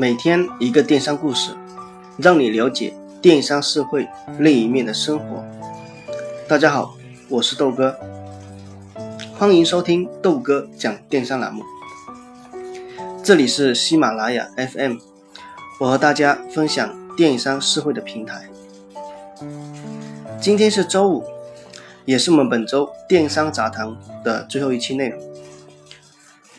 每天一个电商故事，让你了解电商社会另一面的生活。大家好，我是豆哥，欢迎收听豆哥讲电商栏目。这里是喜马拉雅 FM，我和大家分享电商社会的平台。今天是周五，也是我们本周电商杂谈的最后一期内容。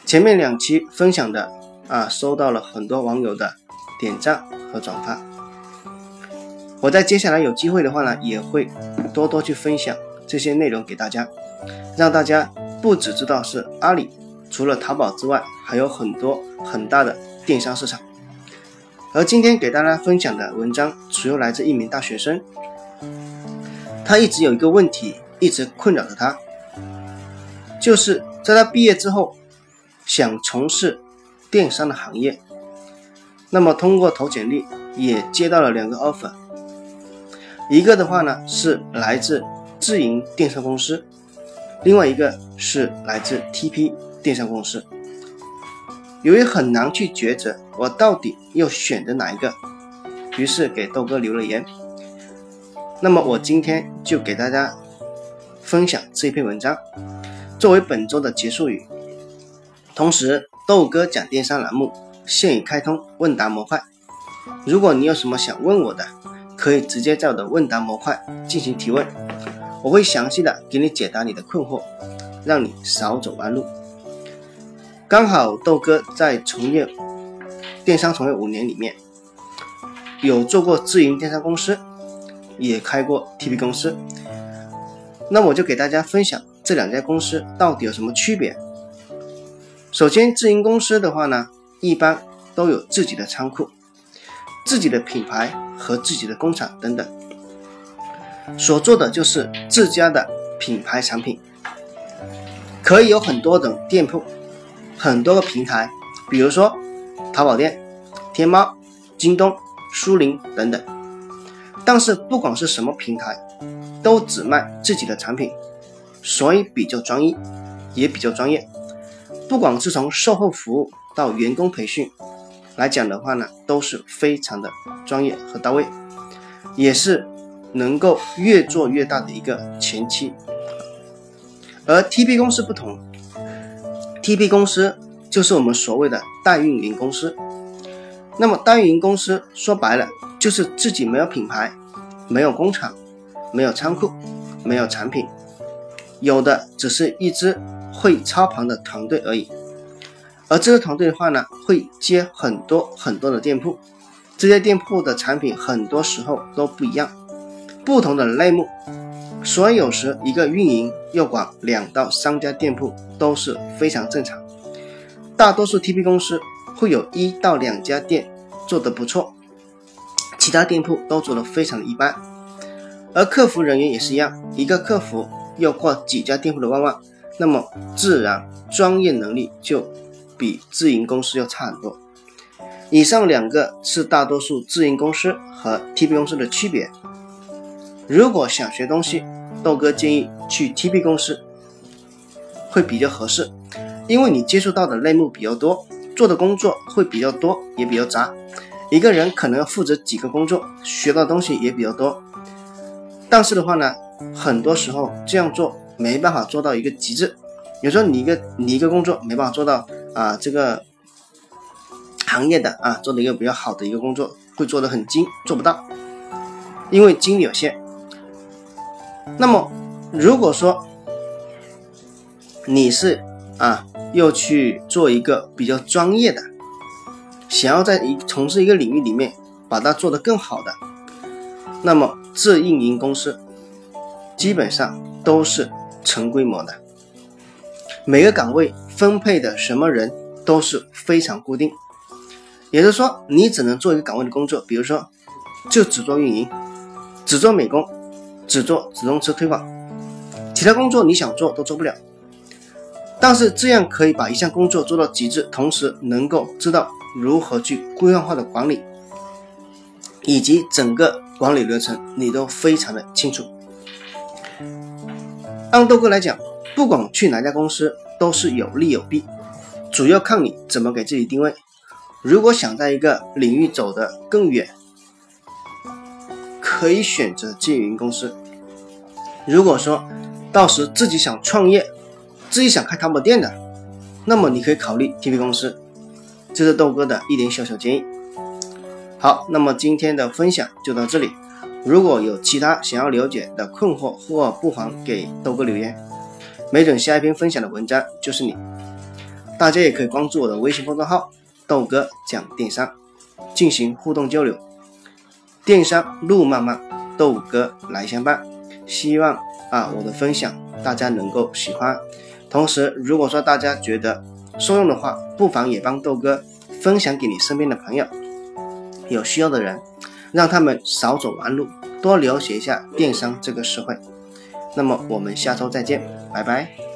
前面两期分享的。啊，收到了很多网友的点赞和转发。我在接下来有机会的话呢，也会多多去分享这些内容给大家，让大家不只知道是阿里，除了淘宝之外，还有很多很大的电商市场。而今天给大家分享的文章，主要来自一名大学生，他一直有一个问题一直困扰着他，就是在他毕业之后想从事。电商的行业，那么通过投简历也接到了两个 offer，一个的话呢是来自自营电商公司，另外一个是来自 TP 电商公司。由于很难去抉择，我到底要选择哪一个，于是给豆哥留了言。那么我今天就给大家分享这篇文章，作为本周的结束语，同时。豆哥讲电商栏目现已开通问答模块，如果你有什么想问我的，可以直接在我的问答模块进行提问，我会详细的给你解答你的困惑，让你少走弯路。刚好豆哥在从业电商从业五年里面，有做过自营电商公司，也开过 TP 公司，那我就给大家分享这两家公司到底有什么区别。首先，自营公司的话呢，一般都有自己的仓库、自己的品牌和自己的工厂等等，所做的就是自家的品牌产品，可以有很多种店铺、很多个平台，比如说淘宝店、天猫、京东、苏宁等等。但是不管是什么平台，都只卖自己的产品，所以比较专一，也比较专业。不管是从售后服务到员工培训来讲的话呢，都是非常的专业和到位，也是能够越做越大的一个前期。而 TP 公司不同，TP 公司就是我们所谓的代运营公司。那么代运营公司说白了就是自己没有品牌，没有工厂，没有仓库，没有产品，有的只是一支。会操盘的团队而已，而这个团队的话呢，会接很多很多的店铺，这些店铺的产品很多时候都不一样，不同的类目，所以有时一个运营要管两到三家店铺都是非常正常。大多数 TP 公司会有一到两家店做得不错，其他店铺都做得非常的一般，而客服人员也是一样，一个客服要挂几家店铺的旺旺。那么自然专业能力就比自营公司要差很多。以上两个是大多数自营公司和 TP 公司的区别。如果想学东西，豆哥建议去 TP 公司会比较合适，因为你接触到的类目比较多，做的工作会比较多，也比较杂。一个人可能要负责几个工作，学到东西也比较多。但是的话呢，很多时候这样做。没办法做到一个极致，有时候你一个你一个工作没办法做到啊，这个行业的啊做的一个比较好的一个工作，会做的很精，做不到，因为精力有限。那么如果说你是啊又去做一个比较专业的，想要在一从事一个领域里面把它做得更好的，那么自运营公司基本上都是。成规模的，每个岗位分配的什么人都是非常固定，也就是说，你只能做一个岗位的工作，比如说，就只做运营，只做美工，只做直通车推广，其他工作你想做都做不了。但是这样可以把一项工作做到极致，同时能够知道如何去规范化的管理，以及整个管理流程你都非常的清楚。按豆哥来讲，不管去哪家公司都是有利有弊，主要看你怎么给自己定位。如果想在一个领域走得更远，可以选择经营公司。如果说到时自己想创业，自己想开淘宝店的，那么你可以考虑 TP 公司。这是豆哥的一点小小建议。好，那么今天的分享就到这里。如果有其他想要了解的困惑，或不妨给豆哥留言，没准下一篇分享的文章就是你。大家也可以关注我的微信公众号“豆哥讲电商”，进行互动交流。电商路漫漫，豆哥来相伴。希望啊，我的分享大家能够喜欢。同时，如果说大家觉得受用的话，不妨也帮豆哥分享给你身边的朋友，有需要的人。让他们少走弯路，多了解一下电商这个社会。那么我们下周再见，拜拜。